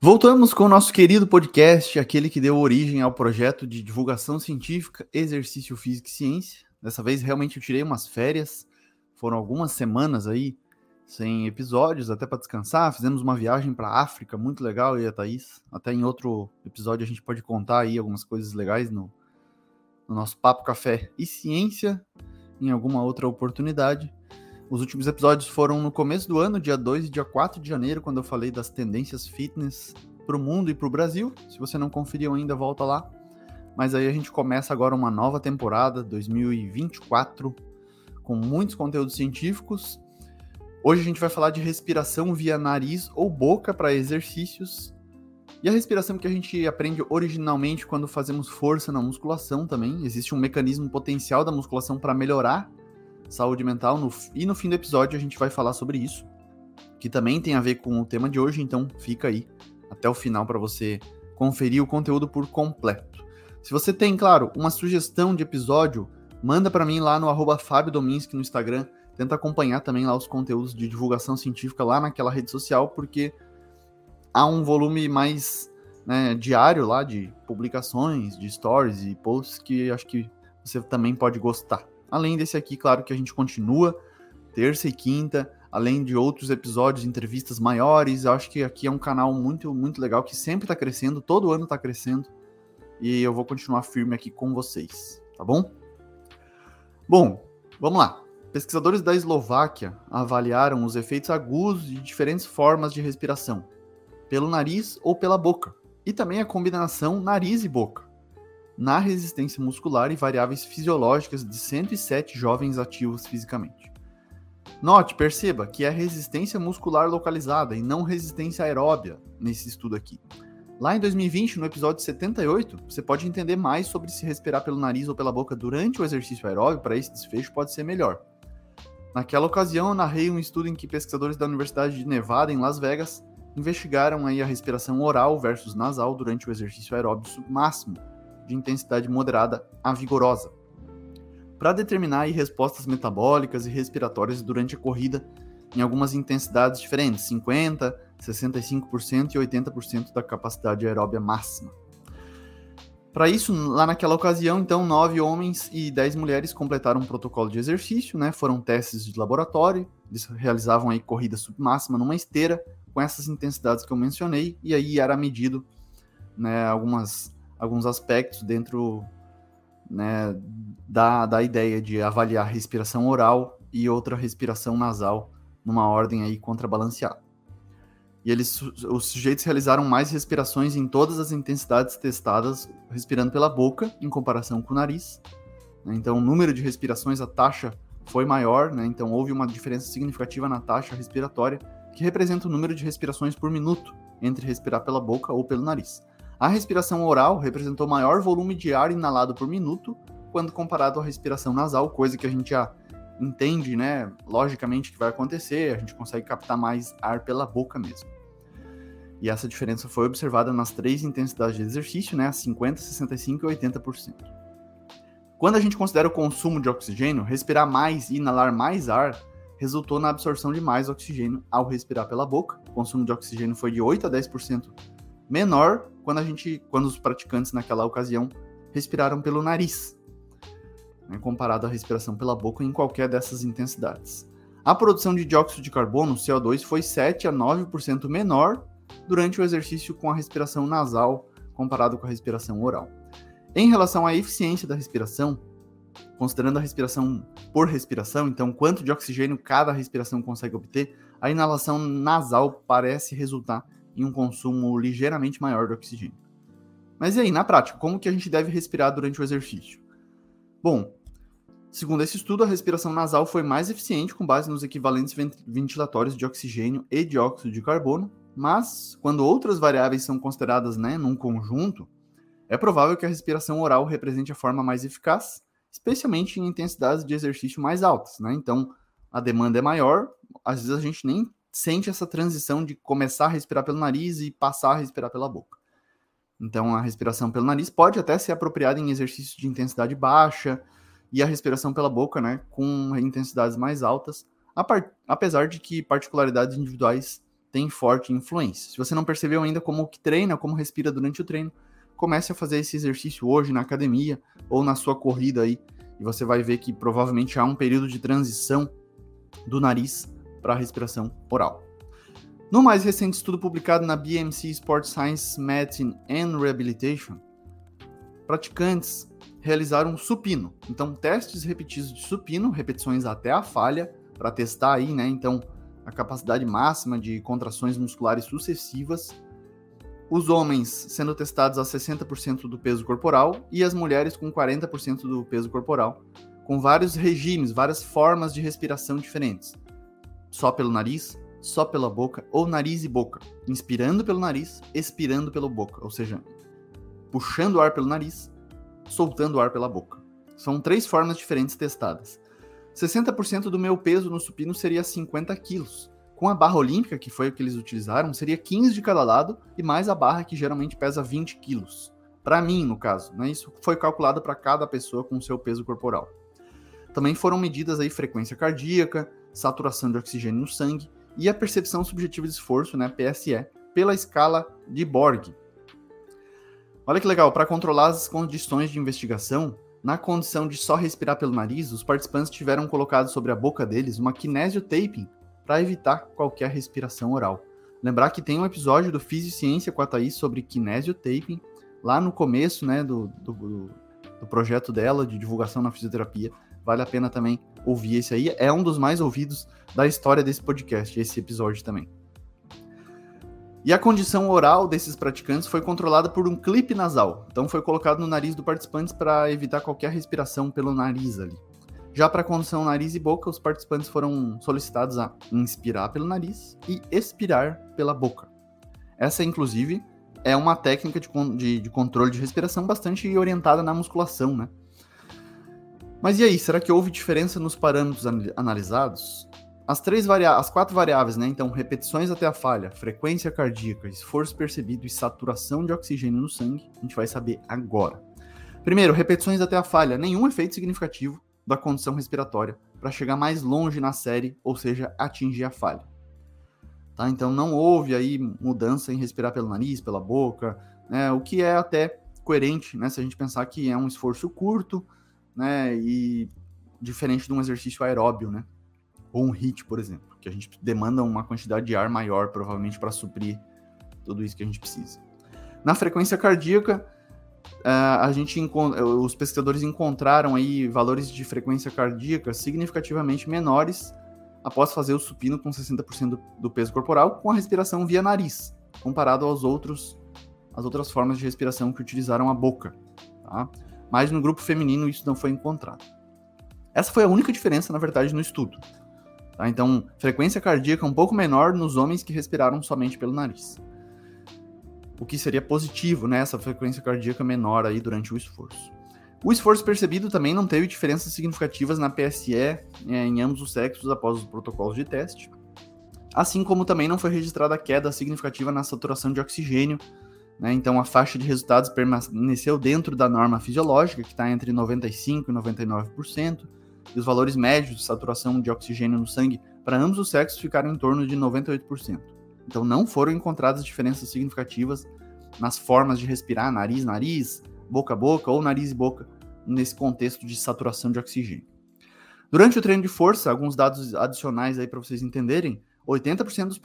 Voltamos com o nosso querido podcast, aquele que deu origem ao projeto de divulgação científica Exercício Físico e Ciência. Dessa vez realmente eu tirei umas férias, foram algumas semanas aí sem episódios, até para descansar. Fizemos uma viagem para a África, muito legal, eu e a Thaís. Até em outro episódio a gente pode contar aí algumas coisas legais no, no nosso Papo Café e Ciência, em alguma outra oportunidade. Os últimos episódios foram no começo do ano, dia 2 e dia 4 de janeiro, quando eu falei das tendências fitness para o mundo e para o Brasil. Se você não conferiu ainda, volta lá. Mas aí a gente começa agora uma nova temporada, 2024, com muitos conteúdos científicos. Hoje a gente vai falar de respiração via nariz ou boca para exercícios. E a respiração que a gente aprende originalmente quando fazemos força na musculação também. Existe um mecanismo potencial da musculação para melhorar saúde mental. No, e no fim do episódio a gente vai falar sobre isso, que também tem a ver com o tema de hoje, então fica aí até o final para você conferir o conteúdo por completo. Se você tem, claro, uma sugestão de episódio, manda para mim lá no arroba Fábio Dominski no Instagram. Tenta acompanhar também lá os conteúdos de divulgação científica lá naquela rede social, porque há um volume mais né, diário lá de publicações, de stories e posts que acho que você também pode gostar. Além desse aqui, claro que a gente continua terça e quinta, além de outros episódios, entrevistas maiores. Eu acho que aqui é um canal muito, muito legal que sempre está crescendo, todo ano está crescendo. E eu vou continuar firme aqui com vocês, tá bom? Bom, vamos lá. Pesquisadores da Eslováquia avaliaram os efeitos agudos de diferentes formas de respiração, pelo nariz ou pela boca, e também a combinação nariz e boca na resistência muscular e variáveis fisiológicas de 107 jovens ativos fisicamente. Note, perceba que é resistência muscular localizada e não resistência aeróbia nesse estudo aqui. Lá em 2020, no episódio 78, você pode entender mais sobre se respirar pelo nariz ou pela boca durante o exercício aeróbio para esse desfecho pode ser melhor. Naquela ocasião, eu narrei um estudo em que pesquisadores da Universidade de Nevada, em Las Vegas, investigaram aí a respiração oral versus nasal durante o exercício aeróbio máximo, de intensidade moderada a vigorosa, para determinar aí, respostas metabólicas e respiratórias durante a corrida em algumas intensidades diferentes, 50%, 65% e 80% da capacidade aeróbia máxima. Para isso, lá naquela ocasião, então, nove homens e dez mulheres completaram um protocolo de exercício, né? Foram testes de laboratório, eles realizavam aí corrida submáxima numa esteira com essas intensidades que eu mencionei, e aí era medido né, algumas alguns aspectos dentro né, da, da ideia de avaliar respiração oral e outra respiração nasal numa ordem aí contrabalanceada. E eles, os sujeitos realizaram mais respirações em todas as intensidades testadas, respirando pela boca, em comparação com o nariz. Né. Então, o número de respirações, a taxa foi maior, né? então houve uma diferença significativa na taxa respiratória, que representa o número de respirações por minuto entre respirar pela boca ou pelo nariz. A respiração oral representou maior volume de ar inalado por minuto quando comparado à respiração nasal, coisa que a gente já entende, né, logicamente que vai acontecer, a gente consegue captar mais ar pela boca mesmo. E essa diferença foi observada nas três intensidades de exercício, né, 50, 65 e 80%. Quando a gente considera o consumo de oxigênio, respirar mais e inalar mais ar resultou na absorção de mais oxigênio ao respirar pela boca. O consumo de oxigênio foi de 8 a 10% menor quando a gente, quando os praticantes naquela ocasião respiraram pelo nariz, né, comparado à respiração pela boca em qualquer dessas intensidades. A produção de dióxido de carbono, CO2, foi 7 a 9% menor durante o exercício com a respiração nasal comparado com a respiração oral. Em relação à eficiência da respiração, considerando a respiração por respiração, então quanto de oxigênio cada respiração consegue obter, a inalação nasal parece resultar em um consumo ligeiramente maior de oxigênio. Mas e aí, na prática, como que a gente deve respirar durante o exercício? Bom, segundo esse estudo, a respiração nasal foi mais eficiente com base nos equivalentes ventilatórios de oxigênio e dióxido de carbono, mas quando outras variáveis são consideradas né, num conjunto, é provável que a respiração oral represente a forma mais eficaz especialmente em intensidades de exercício mais altas, né? Então, a demanda é maior, às vezes a gente nem sente essa transição de começar a respirar pelo nariz e passar a respirar pela boca. Então, a respiração pelo nariz pode até ser apropriada em exercícios de intensidade baixa e a respiração pela boca, né, com intensidades mais altas, apesar de que particularidades individuais têm forte influência. Se você não percebeu ainda como que treina, como respira durante o treino, comece a fazer esse exercício hoje na academia ou na sua corrida aí, e você vai ver que provavelmente há um período de transição do nariz para a respiração oral. No mais recente estudo publicado na BMC Sport Science Medicine and Rehabilitation, praticantes realizaram supino. Então, testes repetidos de supino, repetições até a falha, para testar aí, né? Então, a capacidade máxima de contrações musculares sucessivas. Os homens sendo testados a 60% do peso corporal e as mulheres com 40% do peso corporal, com vários regimes, várias formas de respiração diferentes. Só pelo nariz, só pela boca ou nariz e boca, inspirando pelo nariz, expirando pela boca, ou seja, puxando o ar pelo nariz, soltando o ar pela boca. São três formas diferentes testadas. 60% do meu peso no supino seria 50 quilos. Com a barra olímpica, que foi o que eles utilizaram, seria 15 de cada lado e mais a barra que geralmente pesa 20 quilos. Para mim, no caso, né? isso foi calculado para cada pessoa com o seu peso corporal. Também foram medidas aí frequência cardíaca, saturação de oxigênio no sangue e a percepção subjetiva de esforço, né, PSE, pela escala de Borg. Olha que legal, para controlar as condições de investigação, na condição de só respirar pelo nariz, os participantes tiveram colocado sobre a boca deles uma kinesio taping para evitar qualquer respiração oral. Lembrar que tem um episódio do Ciência com a Thaís sobre kinesio taping, lá no começo né, do, do, do projeto dela de divulgação na fisioterapia. Vale a pena também ouvir esse aí. É um dos mais ouvidos da história desse podcast, esse episódio também. E a condição oral desses praticantes foi controlada por um clipe nasal. Então foi colocado no nariz do participante para evitar qualquer respiração pelo nariz ali. Já para a condição nariz e boca, os participantes foram solicitados a inspirar pelo nariz e expirar pela boca. Essa, inclusive, é uma técnica de, de, de controle de respiração bastante orientada na musculação, né? Mas e aí, será que houve diferença nos parâmetros analisados? As três as quatro variáveis, né? Então, repetições até a falha, frequência cardíaca, esforço percebido e saturação de oxigênio no sangue, a gente vai saber agora. Primeiro, repetições até a falha, nenhum efeito significativo da condição respiratória para chegar mais longe na série, ou seja, atingir a falha. Tá? Então, não houve aí mudança em respirar pelo nariz, pela boca, né? O que é até coerente, né? Se a gente pensar que é um esforço curto, né? E diferente de um exercício aeróbio, né? Ou um HIT, por exemplo, que a gente demanda uma quantidade de ar maior, provavelmente, para suprir tudo isso que a gente precisa. Na frequência cardíaca, uh, a gente os pesquisadores encontraram aí valores de frequência cardíaca significativamente menores após fazer o supino com 60% do, peso corporal com a respiração via nariz, comparado aos outros as outras formas de respiração que utilizaram a boca. Tá? Mas no grupo feminino isso não foi encontrado. Essa foi a única diferença, na verdade, no estudo. Tá? Então, frequência cardíaca um pouco menor nos homens que respiraram somente pelo nariz. O que seria positivo, né? Essa frequência cardíaca menor aí durante o esforço. O esforço percebido também não teve diferenças significativas na PSE é, em ambos os sexos após os protocolos de teste. Assim como também não foi registrada queda significativa na saturação de oxigênio né? Então, a faixa de resultados permaneceu dentro da norma fisiológica, que está entre 95% e 99%, e os valores médios de saturação de oxigênio no sangue para ambos os sexos ficaram em torno de 98%. Então, não foram encontradas diferenças significativas nas formas de respirar, nariz, nariz, boca a boca ou nariz e boca, nesse contexto de saturação de oxigênio. Durante o treino de força, alguns dados adicionais aí para vocês entenderem, 80% dos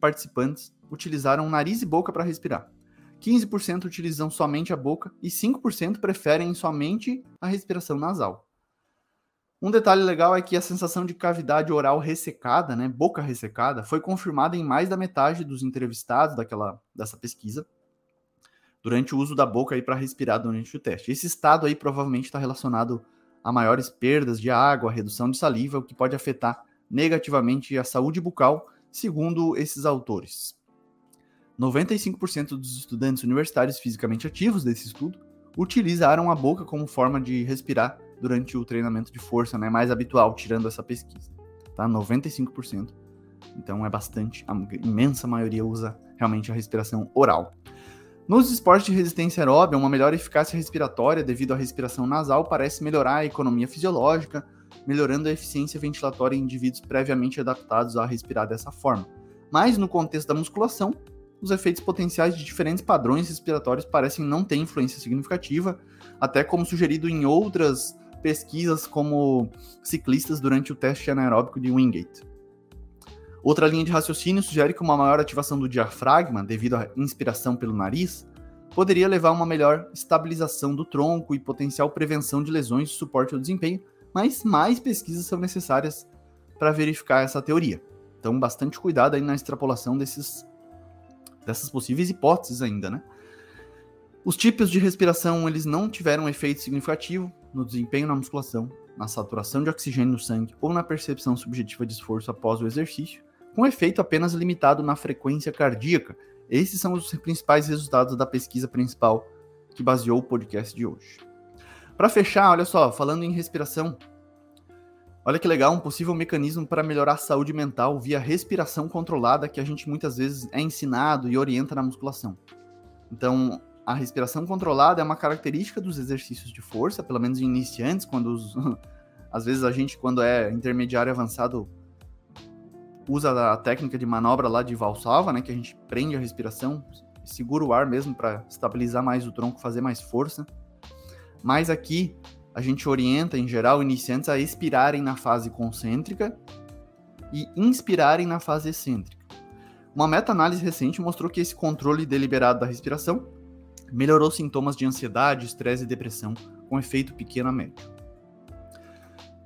participantes utilizaram nariz e boca para respirar. 15% utilizam somente a boca e 5% preferem somente a respiração nasal. Um detalhe legal é que a sensação de cavidade oral ressecada, né, boca ressecada, foi confirmada em mais da metade dos entrevistados daquela, dessa pesquisa durante o uso da boca para respirar durante o teste. Esse estado aí provavelmente está relacionado a maiores perdas de água, redução de saliva, o que pode afetar negativamente a saúde bucal, segundo esses autores. 95% dos estudantes universitários fisicamente ativos desse estudo utilizaram a boca como forma de respirar durante o treinamento de força, né? Mais habitual, tirando essa pesquisa. Tá? 95%. Então é bastante, a imensa maioria usa realmente a respiração oral. Nos esportes de resistência aeróbica, uma melhor eficácia respiratória devido à respiração nasal parece melhorar a economia fisiológica, melhorando a eficiência ventilatória em indivíduos previamente adaptados a respirar dessa forma. Mas no contexto da musculação, os efeitos potenciais de diferentes padrões respiratórios parecem não ter influência significativa, até como sugerido em outras pesquisas como ciclistas durante o teste anaeróbico de Wingate. Outra linha de raciocínio sugere que uma maior ativação do diafragma, devido à inspiração pelo nariz, poderia levar a uma melhor estabilização do tronco e potencial prevenção de lesões de suporte ao desempenho, mas mais pesquisas são necessárias para verificar essa teoria. Então, bastante cuidado aí na extrapolação desses, dessas possíveis hipóteses ainda, né? Os tipos de respiração, eles não tiveram efeito significativo no desempenho na musculação, na saturação de oxigênio no sangue ou na percepção subjetiva de esforço após o exercício, com efeito apenas limitado na frequência cardíaca. Esses são os principais resultados da pesquisa principal que baseou o podcast de hoje. Para fechar, olha só, falando em respiração, olha que legal, um possível mecanismo para melhorar a saúde mental via respiração controlada que a gente muitas vezes é ensinado e orienta na musculação. Então, a respiração controlada é uma característica dos exercícios de força, pelo menos iniciantes, quando os, às vezes a gente, quando é intermediário avançado, usa a técnica de manobra lá de valsalva, né, que a gente prende a respiração, segura o ar mesmo para estabilizar mais o tronco, fazer mais força. Mas aqui a gente orienta em geral iniciantes a expirarem na fase concêntrica e inspirarem na fase excêntrica. Uma meta-análise recente mostrou que esse controle deliberado da respiração melhorou sintomas de ansiedade, estresse e depressão com efeito pequeno a médio.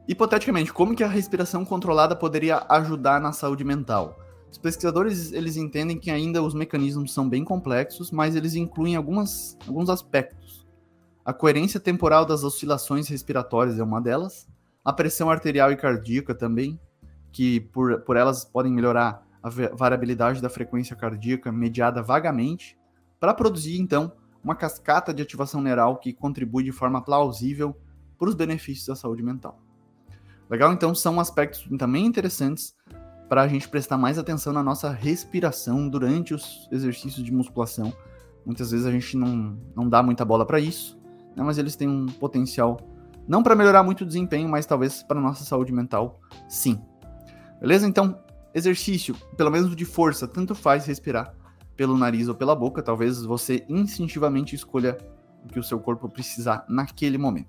Hipoteticamente, como que a respiração controlada poderia ajudar na saúde mental? Os pesquisadores eles entendem que ainda os mecanismos são bem complexos, mas eles incluem algumas, alguns aspectos. A coerência temporal das oscilações respiratórias é uma delas, a pressão arterial e cardíaca também, que por, por elas podem melhorar a variabilidade da frequência cardíaca mediada vagamente, para produzir então uma cascata de ativação neural que contribui de forma plausível para os benefícios da saúde mental. Legal? Então são aspectos também interessantes para a gente prestar mais atenção na nossa respiração durante os exercícios de musculação. Muitas vezes a gente não, não dá muita bola para isso, né? mas eles têm um potencial, não para melhorar muito o desempenho, mas talvez para nossa saúde mental, sim. Beleza? Então, exercício, pelo menos de força, tanto faz respirar pelo nariz ou pela boca, talvez você instintivamente escolha o que o seu corpo precisar naquele momento.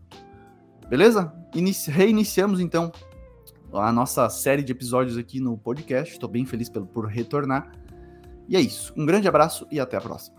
Beleza? Inici reiniciamos então a nossa série de episódios aqui no podcast. Estou bem feliz por, por retornar. E é isso. Um grande abraço e até a próxima.